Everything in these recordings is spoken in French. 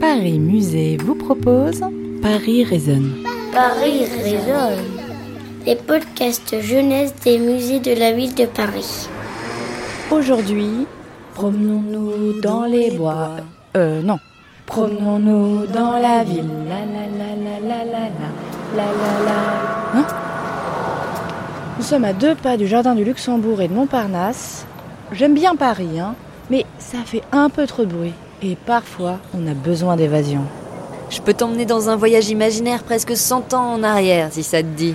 Paris Musée vous propose Paris résonne. Paris résonne. Les podcasts jeunesse des musées de la ville de Paris. Aujourd'hui, promenons-nous dans les bois. Euh, non. Promenons-nous dans la ville. La la la la la la la la la la. Hein? Nous sommes à deux pas du jardin du Luxembourg et de Montparnasse. J'aime bien Paris, hein, mais ça fait un peu trop de bruit. Et parfois, on a besoin d'évasion. Je peux t'emmener dans un voyage imaginaire presque 100 ans en arrière, si ça te dit.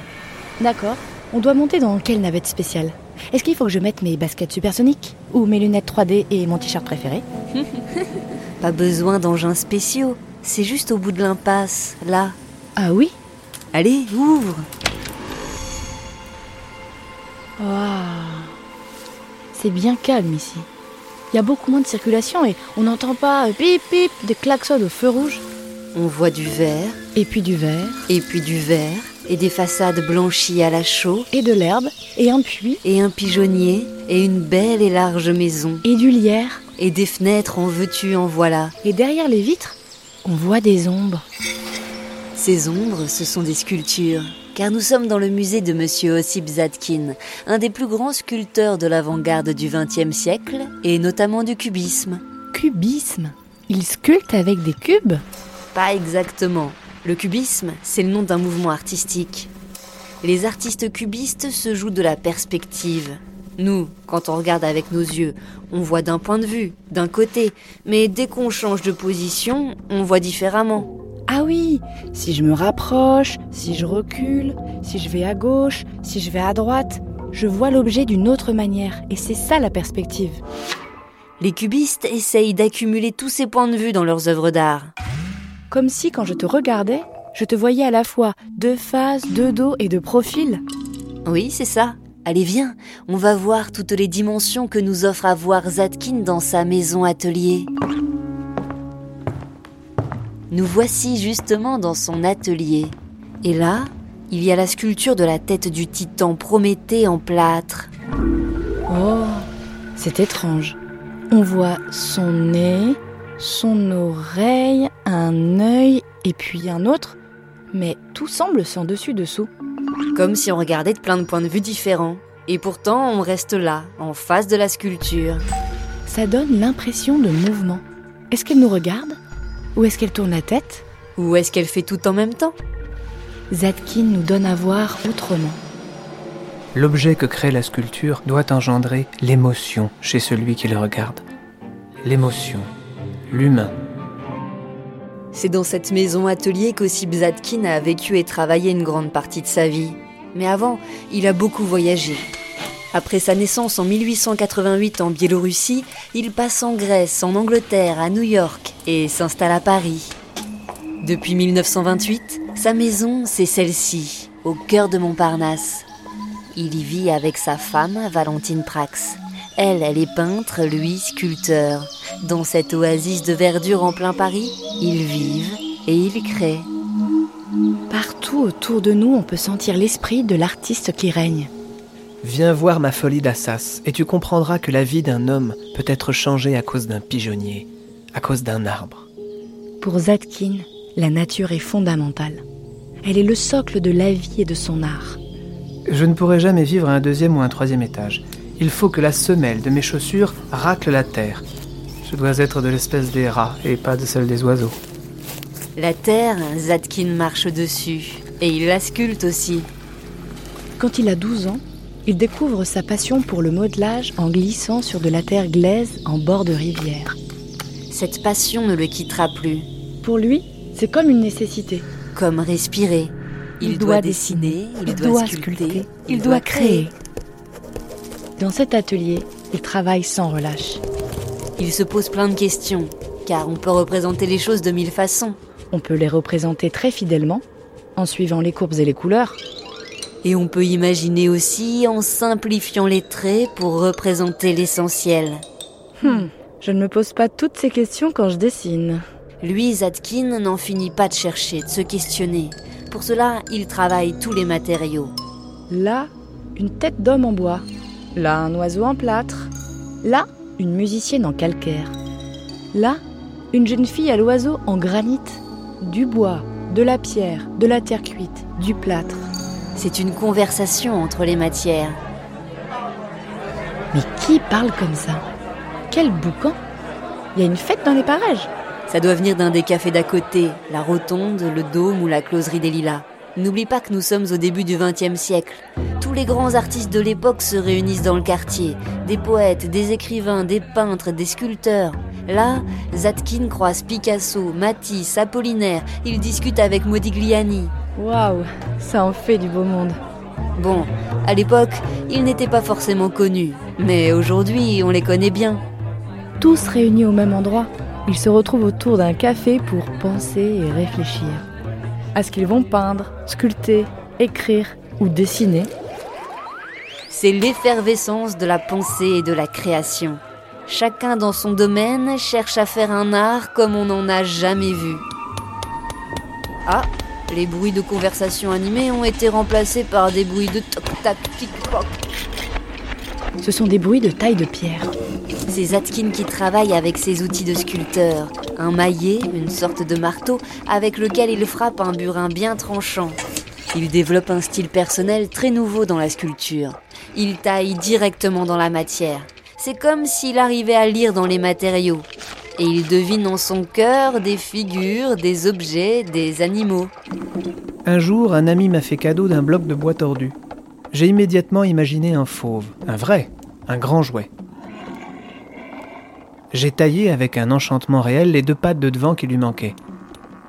D'accord. On doit monter dans quelle navette spéciale? Est-ce qu'il faut que je mette mes baskets supersoniques Ou mes lunettes 3D et mon t-shirt préféré? Pas besoin d'engins spéciaux. C'est juste au bout de l'impasse, là. Ah oui? Allez, ouvre Waouh C'est bien calme ici. Il y a beaucoup moins de circulation et on n'entend pas euh, pip pip des klaxons au feu rouge. On voit du vert, Et puis du vert, et puis du vert, et des façades blanchies à la chaux, et de l'herbe, et un puits, et un pigeonnier, et une belle et large maison, et du lierre. et des fenêtres en veux-tu en voilà. Et derrière les vitres, on voit des ombres. Ces ombres, ce sont des sculptures, car nous sommes dans le musée de Monsieur Ossip Zadkine, un des plus grands sculpteurs de l'avant-garde du XXe siècle, et notamment du cubisme. Cubisme. Il sculpte avec des cubes? Pas exactement. Le cubisme, c'est le nom d'un mouvement artistique. Les artistes cubistes se jouent de la perspective. Nous, quand on regarde avec nos yeux, on voit d'un point de vue, d'un côté, mais dès qu'on change de position, on voit différemment. Ah oui, si je me rapproche, si je recule, si je vais à gauche, si je vais à droite, je vois l'objet d'une autre manière. Et c'est ça la perspective. Les cubistes essayent d'accumuler tous ces points de vue dans leurs œuvres d'art. Comme si quand je te regardais, je te voyais à la fois de face, de dos et de profil. Oui, c'est ça. Allez, viens, on va voir toutes les dimensions que nous offre à voir Zadkine dans sa maison atelier. Nous voici justement dans son atelier. Et là, il y a la sculpture de la tête du titan Prométhée en plâtre. Oh, c'est étrange. On voit son nez, son oreille, un œil et puis un autre, mais tout semble sans dessus-dessous. Comme si on regardait de plein de points de vue différents. Et pourtant, on reste là, en face de la sculpture. Ça donne l'impression de mouvement. Est-ce qu'elle nous regarde? Ou est-ce qu'elle tourne la tête? Ou est-ce qu'elle fait tout en même temps? Zadkine nous donne à voir autrement. L'objet que crée la sculpture doit engendrer l'émotion chez celui qui le regarde. L'émotion, l'humain. C'est dans cette maison atelier qu'Ossip Zadkine a vécu et travaillé une grande partie de sa vie. Mais avant, il a beaucoup voyagé. Après sa naissance en 1888 en Biélorussie, il passe en Grèce, en Angleterre, à New York et s'installe à Paris. Depuis 1928, sa maison, c'est celle-ci, au cœur de Montparnasse. Il y vit avec sa femme, Valentine Prax. Elle, elle est peintre, lui, sculpteur. Dans cette oasis de verdure en plein Paris, ils vivent et ils créent. Partout autour de nous, on peut sentir l'esprit de l'artiste qui règne. Viens voir ma folie d'Assas et tu comprendras que la vie d'un homme peut être changée à cause d'un pigeonnier, à cause d'un arbre. Pour Zadkine, la nature est fondamentale. Elle est le socle de la vie et de son art. Je ne pourrai jamais vivre à un deuxième ou un troisième étage. Il faut que la semelle de mes chaussures racle la terre. Je dois être de l'espèce des rats et pas de celle des oiseaux. La terre, Zadkine marche dessus. Et il la sculpte aussi. Quand il a 12 ans, il découvre sa passion pour le modelage en glissant sur de la terre glaise en bord de rivière. Cette passion ne le quittera plus. Pour lui, c'est comme une nécessité. Comme respirer. Il, doit, dessiner, il, doit, sculpter, il doit créer. Dans cet atelier, il travaille sans relâche. Il se pose plein de questions, car on peut représenter les choses de mille façons. On peut les représenter très fidèlement, en suivant les courbes et les couleurs. Et on peut imaginer aussi en simplifiant les traits pour représenter l'essentiel. Hmm, je ne me pose pas toutes ces questions quand je dessine. Lui, Zadkine, n'en finit pas de chercher, de se questionner. Pour cela, il travaille tous les matériaux. Là, une tête d'homme en bois. Là, un oiseau en plâtre. Là, une musicienne en calcaire. Là, Une jeune fille à l'oiseau en granit. Du bois, de la pierre, de la terre cuite, du plâtre. C'est une conversation entre les matières. Mais qui parle comme ça? Quel boucan? Il y a une fête dans les parages Ça doit venir d'un des cafés d'à côté, la rotonde, le dôme ou la closerie des lilas. N'oublie pas que nous sommes au début du XXe siècle. Tous les grands artistes de l'époque se réunissent dans le quartier. Des poètes, des écrivains, des peintres, des sculpteurs. Là, Zatkin croise Picasso, Matisse, Apollinaire. Il discute avec Modigliani. Waouh, ça en fait du beau monde. Bon, à l'époque, ils n'étaient pas forcément connus. Mais aujourd'hui, on les connaît bien. Tous réunis au même endroit, ils se retrouvent autour d'un café pour penser et réfléchir à ce qu'ils vont peindre, sculpter, écrire ou dessiner. C'est l'effervescence de la pensée et de la création. Chacun dans son domaine cherche à faire un art comme on n'en a jamais vu. Ah, les bruits de conversation animée ont été remplacés par des bruits de toc-tac, tic-poc. Ce sont des bruits de taille de pierre. C'est Zatkin qui travaille avec ses outils de sculpteur. Un maillet, une sorte de marteau, avec lequel il frappe un burin bien tranchant. Il développe un style personnel très nouveau dans la sculpture. Il taille directement dans la matière. C'est comme s'il arrivait à lire dans les matériaux. Et il devine en son cœur des figures, des objets, des animaux. Un jour, un ami m'a fait cadeau d'un bloc de bois tordu. J'ai immédiatement imaginé un fauve, un vrai, un grand jouet. J'ai taillé avec un enchantement réel les deux pattes de devant qui lui manquaient.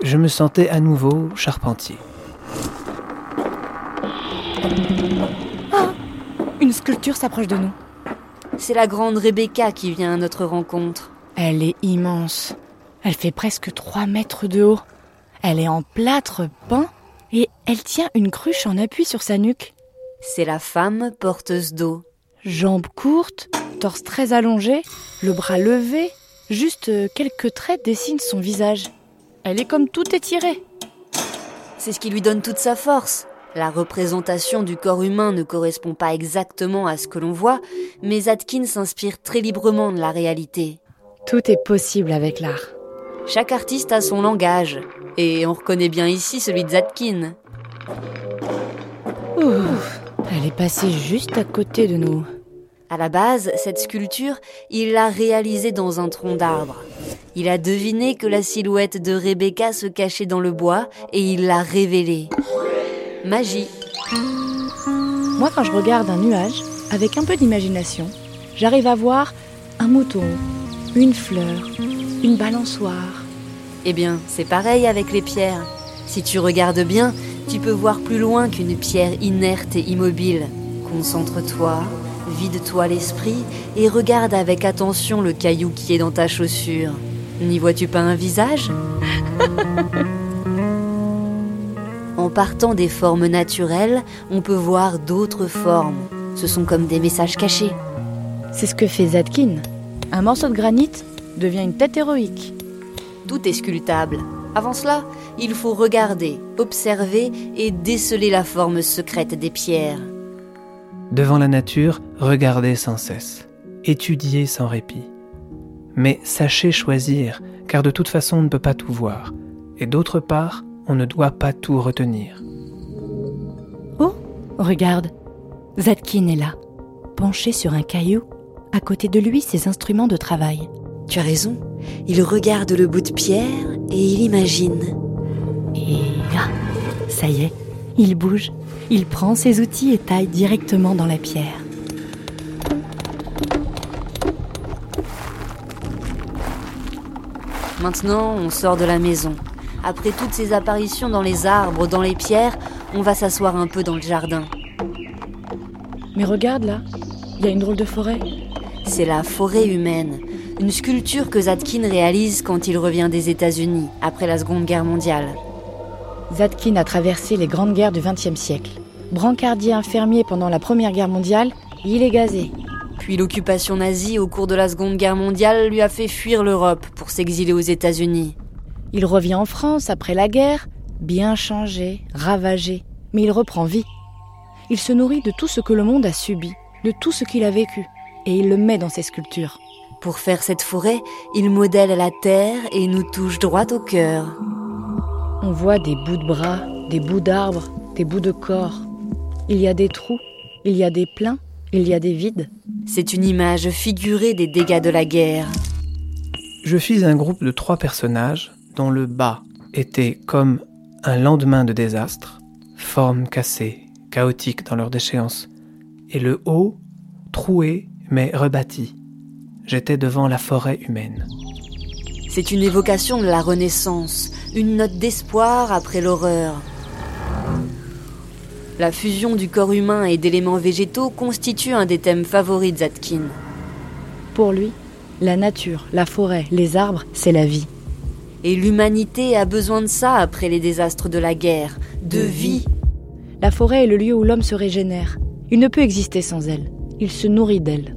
Je me sentais à nouveau charpentier. Ah Une sculpture s'approche de nous. C'est la grande Rebecca qui vient à notre rencontre. Elle est immense. Elle fait presque 3 mètres de haut. Elle est en plâtre peint et elle tient une cruche en appui sur sa nuque. C'est la femme porteuse d'eau. Jambes courtes, torse très allongé, le bras levé, juste quelques traits dessinent son visage. Elle est comme tout étirée. C'est ce qui lui donne toute sa force. La représentation du corps humain ne correspond pas exactement à ce que l'on voit, mais Zatkin s'inspire très librement de la réalité. Tout est possible avec l'art. Chaque artiste a son langage, et on reconnaît bien ici celui de Zatkin. Ouf, elle est passée juste à côté de nous. À la base, cette sculpture, il l'a réalisée dans un tronc d'arbre. Il a deviné que la silhouette de Rebecca se cachait dans le bois et il l'a révélée. Magie. Moi, quand je regarde un nuage, avec un peu d'imagination, j'arrive à voir un mouton, une fleur, une balançoire. Eh bien, c'est pareil avec les pierres. Si tu regardes bien, tu peux voir plus loin qu'une pierre inerte et immobile. Concentre-toi, vide-toi l'esprit et regarde avec attention le caillou qui est dans ta chaussure. N'y vois-tu pas un visage? En partant des formes naturelles, on peut voir d'autres formes. Ce sont comme des messages cachés. C'est ce que fait Zadkin. Un morceau de granit devient une tête héroïque. Tout est sculptable. Avant cela, il faut regarder, observer et déceler la forme secrète des pierres. Devant la nature, regardez sans cesse, étudiez sans répit. Mais sachez choisir, car de toute façon on ne peut pas tout voir. Et d'autre part, on ne doit pas tout retenir. Oh, regarde, Zadkin est là, penché sur un caillou. À côté de lui, ses instruments de travail. Tu as raison, il regarde le bout de pierre et il imagine. Et là, ça y est, il bouge. Il prend ses outils et taille directement dans la pierre. Maintenant, on sort de la maison. Après toutes ces apparitions dans les arbres, dans les pierres, on va s'asseoir un peu dans le jardin. Mais regarde là, il y a une drôle de forêt. C'est la forêt humaine, une sculpture que Zadkin réalise quand il revient des États-Unis après la Seconde Guerre mondiale. Zadkin a traversé les grandes guerres du XXe siècle. Brancardier infirmier pendant la Première Guerre mondiale, il est gazé. Puis l'occupation nazie au cours de la Seconde Guerre mondiale lui a fait fuir l'Europe pour s'exiler aux États-Unis. Il revient en France après la guerre, bien changé, ravagé, mais il reprend vie. Il se nourrit de tout ce que le monde a subi, de tout ce qu'il a vécu, et il le met dans ses sculptures. Pour faire cette forêt, il modèle la terre et nous touche droit au cœur. On voit des bouts de bras, des bouts d'arbres, des bouts de corps. Il y a des trous, il y a des pleins, il y a des vides. C'est une image figurée des dégâts de la guerre. Je fis un groupe de trois personnages dont le bas était comme un lendemain de désastre, forme cassée, chaotique dans leur déchéance, et le haut, troué mais rebâti. J'étais devant la forêt humaine. C'est une évocation de la Renaissance, une note d'espoir après l'horreur. La fusion du corps humain et d'éléments végétaux constitue un des thèmes favoris de Zatkin. Pour lui, la nature, la forêt, les arbres, c'est la vie. Et l'humanité a besoin de ça après les désastres de la guerre, de vie. La forêt est le lieu où l'homme se régénère. Il ne peut exister sans elle. Il se nourrit d'elle.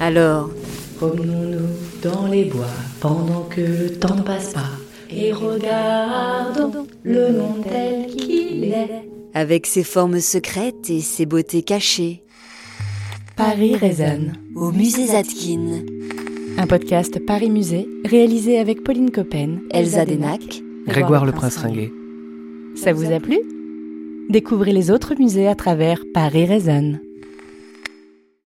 Alors, promenons-nous dans les bois pendant que le temps ne passe pas et regardons le monde tel qu'il est. Avec ses formes secrètes et ses beautés cachées. Paris résonne. Au musée Zatkin. Un podcast Paris Musée réalisé avec Pauline Coppen, Elsa Denac, Grégoire le Prince Ringuet. Ça vous a plu? Découvrez les autres musées à travers Paris résonne.